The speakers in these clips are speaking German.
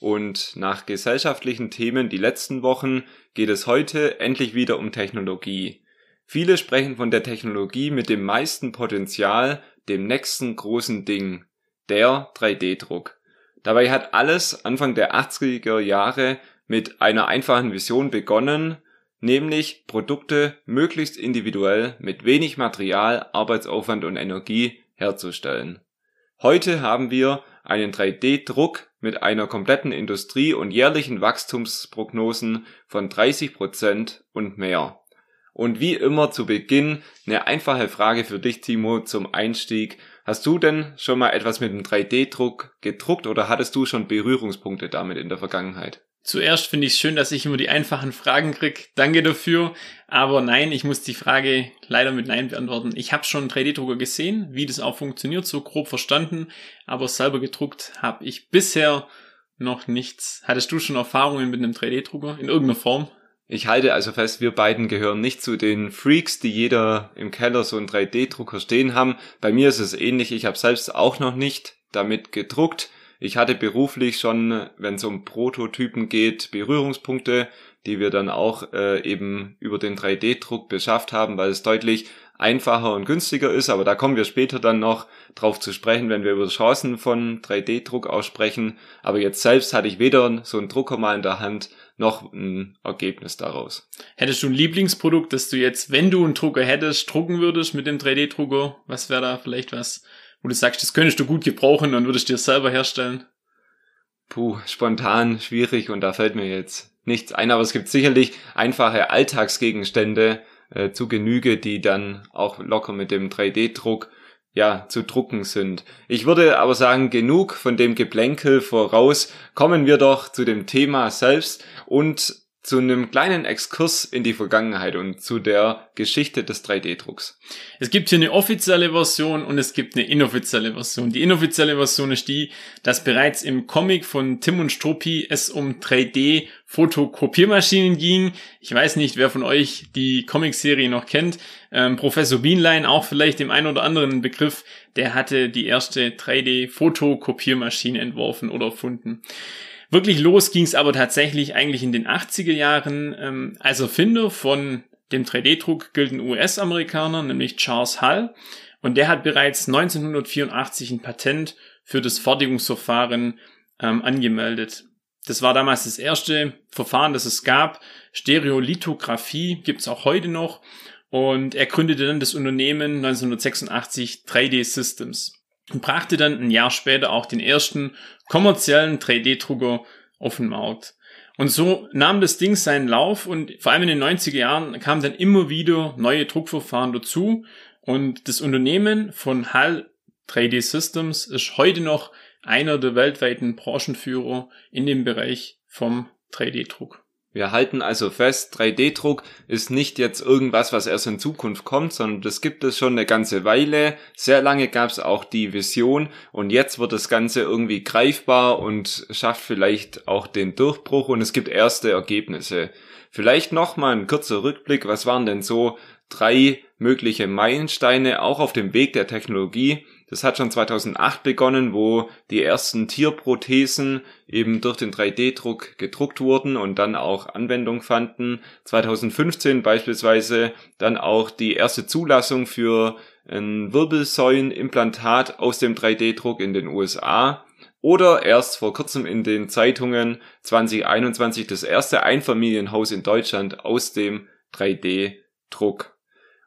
und nach gesellschaftlichen Themen die letzten Wochen geht es heute endlich wieder um Technologie. Viele sprechen von der Technologie mit dem meisten Potenzial, dem nächsten großen Ding, der 3D-Druck. Dabei hat alles Anfang der 80er Jahre mit einer einfachen Vision begonnen, nämlich Produkte möglichst individuell mit wenig Material, Arbeitsaufwand und Energie herzustellen. Heute haben wir einen 3D-Druck mit einer kompletten Industrie und jährlichen Wachstumsprognosen von 30 Prozent und mehr. Und wie immer zu Beginn eine einfache Frage für dich, Timo, zum Einstieg. Hast du denn schon mal etwas mit dem 3D-Druck gedruckt oder hattest du schon Berührungspunkte damit in der Vergangenheit? Zuerst finde ich es schön, dass ich immer die einfachen Fragen krieg. Danke dafür. Aber nein, ich muss die Frage leider mit Nein beantworten. Ich habe schon 3D-Drucker gesehen, wie das auch funktioniert, so grob verstanden. Aber selber gedruckt habe ich bisher noch nichts. Hattest du schon Erfahrungen mit einem 3D-Drucker in irgendeiner Form? Ich halte also fest, wir beiden gehören nicht zu den Freaks, die jeder im Keller so einen 3D-Drucker stehen haben. Bei mir ist es ähnlich. Ich habe selbst auch noch nicht damit gedruckt. Ich hatte beruflich schon, wenn es um Prototypen geht, Berührungspunkte, die wir dann auch äh, eben über den 3D-Druck beschafft haben, weil es deutlich einfacher und günstiger ist, aber da kommen wir später dann noch drauf zu sprechen, wenn wir über Chancen von 3D-Druck aussprechen. Aber jetzt selbst hatte ich weder so einen Drucker mal in der Hand, noch ein Ergebnis daraus. Hättest du ein Lieblingsprodukt, das du jetzt, wenn du einen Drucker hättest, drucken würdest mit dem 3D-Drucker? Was wäre da vielleicht was, du sagst, das könntest du gut gebrauchen und würdest dir selber herstellen? Puh, spontan schwierig und da fällt mir jetzt nichts ein, aber es gibt sicherlich einfache Alltagsgegenstände äh, zu Genüge, die dann auch locker mit dem 3D-Druck ja, zu drucken sind. Ich würde aber sagen, genug von dem Geplänkel voraus, kommen wir doch zu dem Thema selbst und zu einem kleinen Exkurs in die Vergangenheit und zu der Geschichte des 3D-Drucks. Es gibt hier eine offizielle Version und es gibt eine inoffizielle Version. Die inoffizielle Version ist die, dass bereits im Comic von Tim und Struppi es um 3D-Fotokopiermaschinen ging. Ich weiß nicht, wer von euch die Comicserie noch kennt. Ähm, Professor Beanline, auch vielleicht dem einen oder anderen Begriff, der hatte die erste 3D-Fotokopiermaschine entworfen oder erfunden. Wirklich los ging es aber tatsächlich eigentlich in den 80er Jahren. Ähm, als Erfinder von dem 3D-Druck gilt ein US-Amerikaner, nämlich Charles Hull. Und der hat bereits 1984 ein Patent für das Fertigungsverfahren ähm, angemeldet. Das war damals das erste Verfahren, das es gab. Stereolithografie gibt's auch heute noch. Und er gründete dann das Unternehmen 1986 3D Systems und brachte dann ein Jahr später auch den ersten kommerziellen 3D-Drucker auf den Markt. Und so nahm das Ding seinen Lauf und vor allem in den 90er Jahren kamen dann immer wieder neue Druckverfahren dazu und das Unternehmen von HAL 3D Systems ist heute noch einer der weltweiten Branchenführer in dem Bereich vom 3D-Druck. Wir halten also fest, 3D-Druck ist nicht jetzt irgendwas, was erst in Zukunft kommt, sondern das gibt es schon eine ganze Weile. Sehr lange gab es auch die Vision und jetzt wird das Ganze irgendwie greifbar und schafft vielleicht auch den Durchbruch und es gibt erste Ergebnisse. Vielleicht nochmal ein kurzer Rückblick, was waren denn so drei mögliche Meilensteine auch auf dem Weg der Technologie, das hat schon 2008 begonnen, wo die ersten Tierprothesen eben durch den 3D-Druck gedruckt wurden und dann auch Anwendung fanden. 2015 beispielsweise dann auch die erste Zulassung für ein Wirbelsäulenimplantat aus dem 3D-Druck in den USA. Oder erst vor kurzem in den Zeitungen 2021 das erste Einfamilienhaus in Deutschland aus dem 3D-Druck.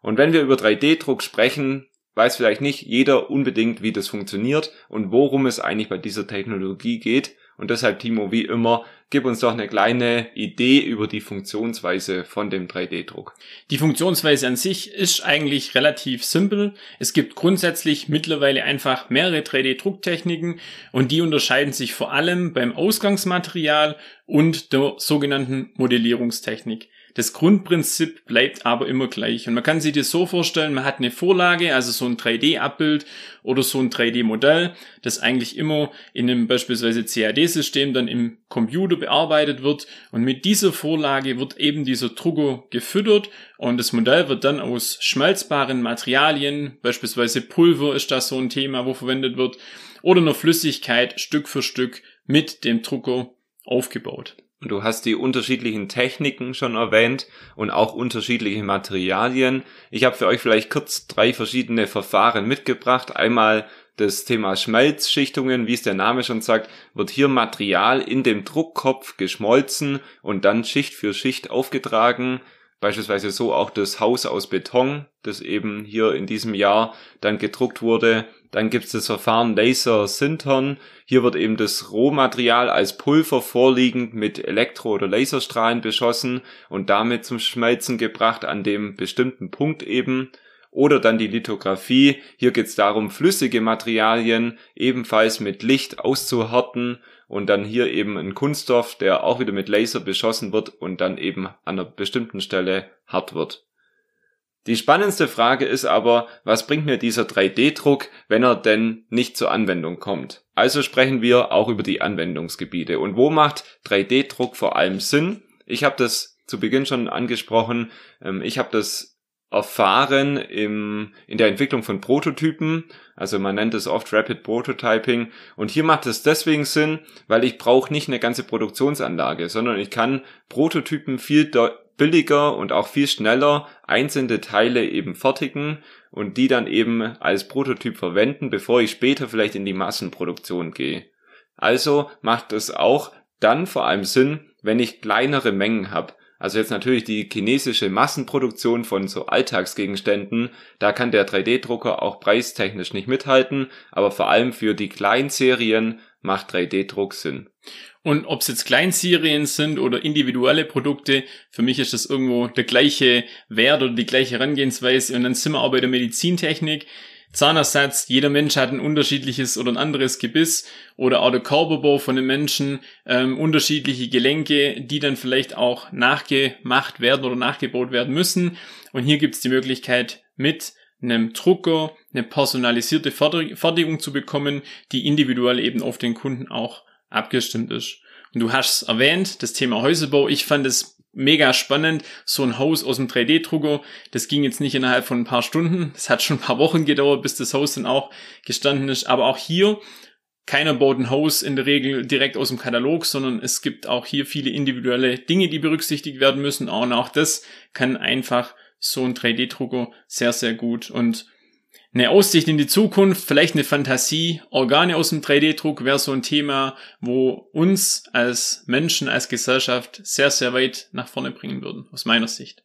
Und wenn wir über 3D-Druck sprechen, weiß vielleicht nicht jeder unbedingt, wie das funktioniert und worum es eigentlich bei dieser Technologie geht. Und deshalb, Timo, wie immer, gib uns doch eine kleine Idee über die Funktionsweise von dem 3D-Druck. Die Funktionsweise an sich ist eigentlich relativ simpel. Es gibt grundsätzlich mittlerweile einfach mehrere 3D-Drucktechniken und die unterscheiden sich vor allem beim Ausgangsmaterial und der sogenannten Modellierungstechnik. Das Grundprinzip bleibt aber immer gleich. Und man kann sich das so vorstellen, man hat eine Vorlage, also so ein 3D-Abbild oder so ein 3D-Modell, das eigentlich immer in einem beispielsweise CAD-System dann im Computer bearbeitet wird. Und mit dieser Vorlage wird eben dieser Drucker gefüttert und das Modell wird dann aus schmelzbaren Materialien, beispielsweise Pulver ist das so ein Thema, wo verwendet wird, oder einer Flüssigkeit Stück für Stück mit dem Drucker aufgebaut. Du hast die unterschiedlichen Techniken schon erwähnt und auch unterschiedliche Materialien. Ich habe für euch vielleicht kurz drei verschiedene Verfahren mitgebracht. Einmal das Thema Schmelzschichtungen, wie es der Name schon sagt, wird hier Material in dem Druckkopf geschmolzen und dann Schicht für Schicht aufgetragen. Beispielsweise so auch das Haus aus Beton, das eben hier in diesem Jahr dann gedruckt wurde. Dann gibt es das Verfahren Laser Sintern. Hier wird eben das Rohmaterial als Pulver vorliegend mit Elektro- oder Laserstrahlen beschossen und damit zum Schmelzen gebracht an dem bestimmten Punkt eben. Oder dann die Lithografie. Hier geht es darum, flüssige Materialien ebenfalls mit Licht auszuhärten und dann hier eben ein Kunststoff, der auch wieder mit Laser beschossen wird und dann eben an einer bestimmten Stelle hart wird. Die spannendste Frage ist aber, was bringt mir dieser 3D-Druck, wenn er denn nicht zur Anwendung kommt? Also sprechen wir auch über die Anwendungsgebiete. Und wo macht 3D-Druck vor allem Sinn? Ich habe das zu Beginn schon angesprochen. Ähm, ich habe das erfahren im, in der Entwicklung von Prototypen. Also man nennt es oft Rapid Prototyping. Und hier macht es deswegen Sinn, weil ich brauche nicht eine ganze Produktionsanlage, sondern ich kann Prototypen viel billiger und auch viel schneller einzelne Teile eben fertigen und die dann eben als Prototyp verwenden, bevor ich später vielleicht in die Massenproduktion gehe. Also macht es auch dann vor allem Sinn, wenn ich kleinere Mengen habe. Also jetzt natürlich die chinesische Massenproduktion von so Alltagsgegenständen, da kann der 3D-Drucker auch preistechnisch nicht mithalten, aber vor allem für die Kleinserien macht 3D-Druck Sinn. Und ob es jetzt Kleinserien sind oder individuelle Produkte, für mich ist das irgendwo der gleiche Wert oder die gleiche Herangehensweise. Und dann sind wir auch bei der Medizintechnik. Zahnersatz, jeder Mensch hat ein unterschiedliches oder ein anderes Gebiss oder auch der Körperbau von den Menschen, ähm, unterschiedliche Gelenke, die dann vielleicht auch nachgemacht werden oder nachgebaut werden müssen. Und hier gibt es die Möglichkeit mit einem Drucker eine personalisierte Fertigung zu bekommen, die individuell eben auf den Kunden auch abgestimmt ist. Und du hast erwähnt, das Thema Häuserbau. Ich fand es mega spannend. So ein Haus aus dem 3D-Drucker, das ging jetzt nicht innerhalb von ein paar Stunden. Das hat schon ein paar Wochen gedauert, bis das Haus dann auch gestanden ist. Aber auch hier, keiner baut ein Haus in der Regel direkt aus dem Katalog, sondern es gibt auch hier viele individuelle Dinge, die berücksichtigt werden müssen. Und auch das kann einfach so ein 3D-Drucker sehr, sehr gut. Und eine Aussicht in die Zukunft, vielleicht eine Fantasie, Organe aus dem 3D-Druck wäre so ein Thema, wo uns als Menschen, als Gesellschaft sehr, sehr weit nach vorne bringen würden, aus meiner Sicht.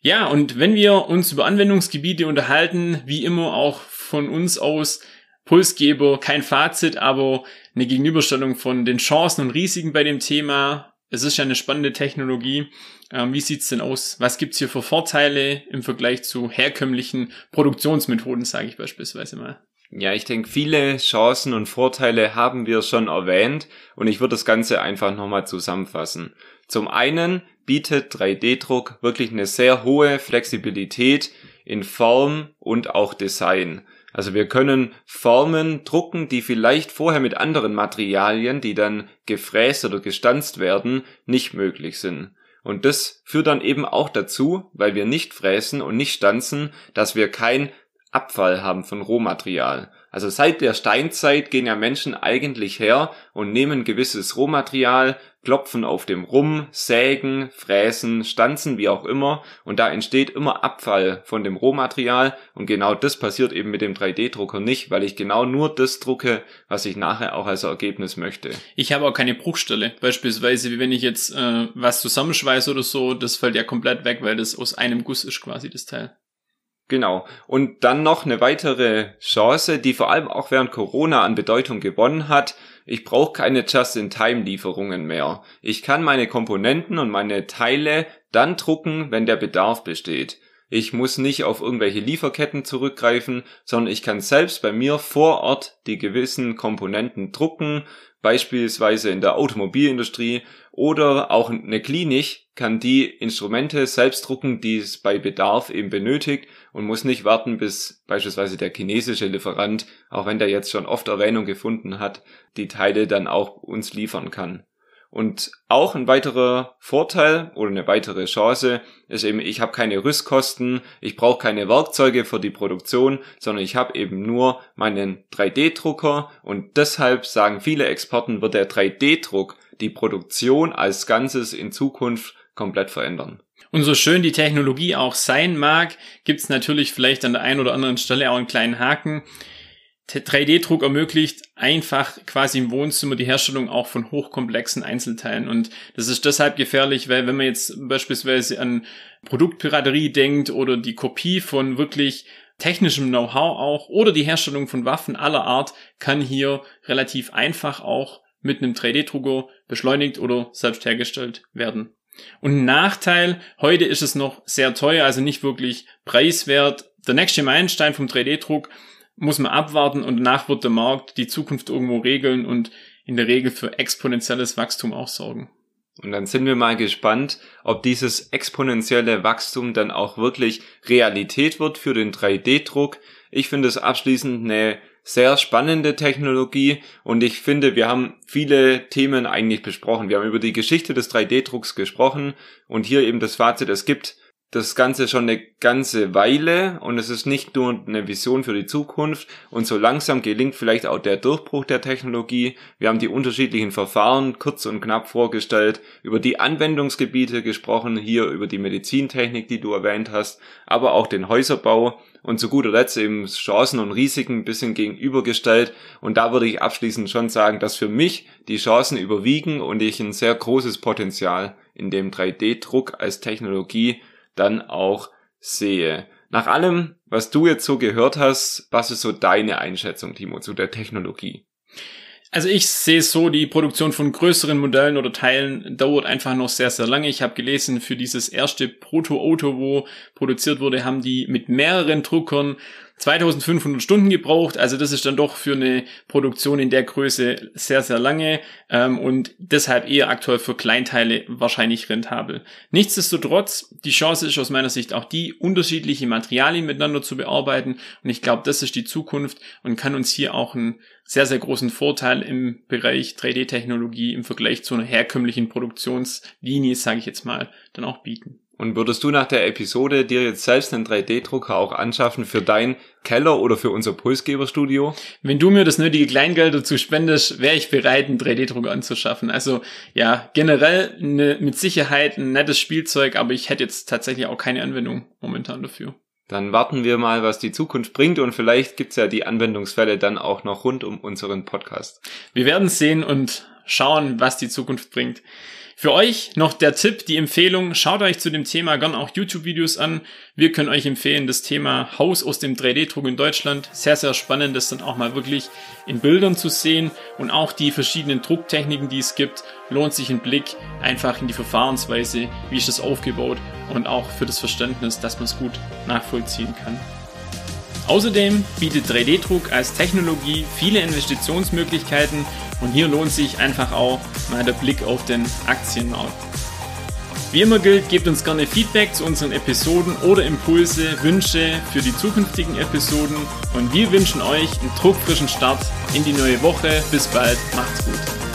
Ja, und wenn wir uns über Anwendungsgebiete unterhalten, wie immer auch von uns aus, Pulsgeber, kein Fazit, aber eine Gegenüberstellung von den Chancen und Risiken bei dem Thema. Es ist ja eine spannende Technologie ähm, wie sieht's denn aus? Was gibt's hier für Vorteile im Vergleich zu herkömmlichen Produktionsmethoden, sage ich beispielsweise mal? Ja, ich denke, viele Chancen und Vorteile haben wir schon erwähnt und ich würde das Ganze einfach nochmal zusammenfassen. Zum einen bietet 3D-Druck wirklich eine sehr hohe Flexibilität in Form und auch Design. Also wir können Formen drucken, die vielleicht vorher mit anderen Materialien, die dann gefräst oder gestanzt werden, nicht möglich sind. Und das führt dann eben auch dazu, weil wir nicht fräsen und nicht stanzen, dass wir kein Abfall haben von Rohmaterial. Also seit der Steinzeit gehen ja Menschen eigentlich her und nehmen gewisses Rohmaterial, klopfen auf dem rum, sägen, fräsen, stanzen, wie auch immer, und da entsteht immer Abfall von dem Rohmaterial und genau das passiert eben mit dem 3D-Drucker nicht, weil ich genau nur das drucke, was ich nachher auch als Ergebnis möchte. Ich habe auch keine Bruchstelle, beispielsweise wie wenn ich jetzt äh, was zusammenschweiße oder so, das fällt ja komplett weg, weil das aus einem Guss ist quasi das Teil. Genau. Und dann noch eine weitere Chance, die vor allem auch während Corona an Bedeutung gewonnen hat. Ich brauche keine Just-in-Time-Lieferungen mehr. Ich kann meine Komponenten und meine Teile dann drucken, wenn der Bedarf besteht. Ich muss nicht auf irgendwelche Lieferketten zurückgreifen, sondern ich kann selbst bei mir vor Ort die gewissen Komponenten drucken, beispielsweise in der Automobilindustrie oder auch eine Klinik kann die Instrumente selbst drucken, die es bei Bedarf eben benötigt und muss nicht warten, bis beispielsweise der chinesische Lieferant, auch wenn der jetzt schon oft Erwähnung gefunden hat, die Teile dann auch uns liefern kann. Und auch ein weiterer Vorteil oder eine weitere Chance ist eben, ich habe keine Rüstkosten, ich brauche keine Werkzeuge für die Produktion, sondern ich habe eben nur meinen 3D-Drucker und deshalb sagen viele Experten, wird der 3D-Druck die Produktion als Ganzes in Zukunft komplett verändern. Und so schön die Technologie auch sein mag, gibt es natürlich vielleicht an der einen oder anderen Stelle auch einen kleinen Haken. 3D-Druck ermöglicht einfach quasi im Wohnzimmer die Herstellung auch von hochkomplexen Einzelteilen. Und das ist deshalb gefährlich, weil wenn man jetzt beispielsweise an Produktpiraterie denkt oder die Kopie von wirklich technischem Know-how auch oder die Herstellung von Waffen aller Art kann hier relativ einfach auch mit einem 3D-Drucker beschleunigt oder selbst hergestellt werden. Und Nachteil, heute ist es noch sehr teuer, also nicht wirklich preiswert. Der nächste Meilenstein vom 3D-Druck muss man abwarten und danach wird der Markt die Zukunft irgendwo regeln und in der Regel für exponentielles Wachstum auch sorgen. Und dann sind wir mal gespannt, ob dieses exponentielle Wachstum dann auch wirklich Realität wird für den 3D-Druck. Ich finde es abschließend eine sehr spannende Technologie und ich finde, wir haben viele Themen eigentlich besprochen. Wir haben über die Geschichte des 3D-Drucks gesprochen und hier eben das Fazit, es gibt das Ganze schon eine ganze Weile und es ist nicht nur eine Vision für die Zukunft und so langsam gelingt vielleicht auch der Durchbruch der Technologie. Wir haben die unterschiedlichen Verfahren kurz und knapp vorgestellt, über die Anwendungsgebiete gesprochen, hier über die Medizintechnik, die du erwähnt hast, aber auch den Häuserbau und zu guter Letzt eben Chancen und Risiken ein bisschen gegenübergestellt und da würde ich abschließend schon sagen, dass für mich die Chancen überwiegen und ich ein sehr großes Potenzial in dem 3D-Druck als Technologie dann auch sehe. Nach allem, was du jetzt so gehört hast, was ist so deine Einschätzung, Timo, zu der Technologie? Also ich sehe so, die Produktion von größeren Modellen oder Teilen dauert einfach noch sehr, sehr lange. Ich habe gelesen, für dieses erste Proto-Auto, wo produziert wurde, haben die mit mehreren Druckern 2500 Stunden gebraucht. Also das ist dann doch für eine Produktion in der Größe sehr, sehr lange ähm, und deshalb eher aktuell für Kleinteile wahrscheinlich rentabel. Nichtsdestotrotz, die Chance ist aus meiner Sicht auch die, unterschiedliche Materialien miteinander zu bearbeiten und ich glaube, das ist die Zukunft und kann uns hier auch einen sehr, sehr großen Vorteil im Bereich 3D-Technologie im Vergleich zu einer herkömmlichen Produktionslinie, sage ich jetzt mal, dann auch bieten. Und würdest du nach der Episode dir jetzt selbst einen 3D-Drucker auch anschaffen für dein Keller oder für unser Pulsgeberstudio? Wenn du mir das nötige Kleingeld dazu spendest, wäre ich bereit, einen 3D-Drucker anzuschaffen. Also ja, generell ne, mit Sicherheit ein nettes Spielzeug, aber ich hätte jetzt tatsächlich auch keine Anwendung momentan dafür. Dann warten wir mal, was die Zukunft bringt und vielleicht gibt's ja die Anwendungsfälle dann auch noch rund um unseren Podcast. Wir werden sehen und schauen, was die Zukunft bringt. Für euch noch der Tipp, die Empfehlung, schaut euch zu dem Thema gern auch YouTube-Videos an. Wir können euch empfehlen, das Thema Haus aus dem 3D-Druck in Deutschland. Sehr, sehr spannend, das dann auch mal wirklich in Bildern zu sehen und auch die verschiedenen Drucktechniken, die es gibt, lohnt sich ein Blick einfach in die Verfahrensweise, wie ist das aufgebaut und auch für das Verständnis, dass man es gut nachvollziehen kann. Außerdem bietet 3D-Druck als Technologie viele Investitionsmöglichkeiten und hier lohnt sich einfach auch mal der Blick auf den Aktienmarkt. Wie immer gilt, gebt uns gerne Feedback zu unseren Episoden oder Impulse, Wünsche für die zukünftigen Episoden und wir wünschen euch einen druckfrischen Start in die neue Woche. Bis bald, macht's gut.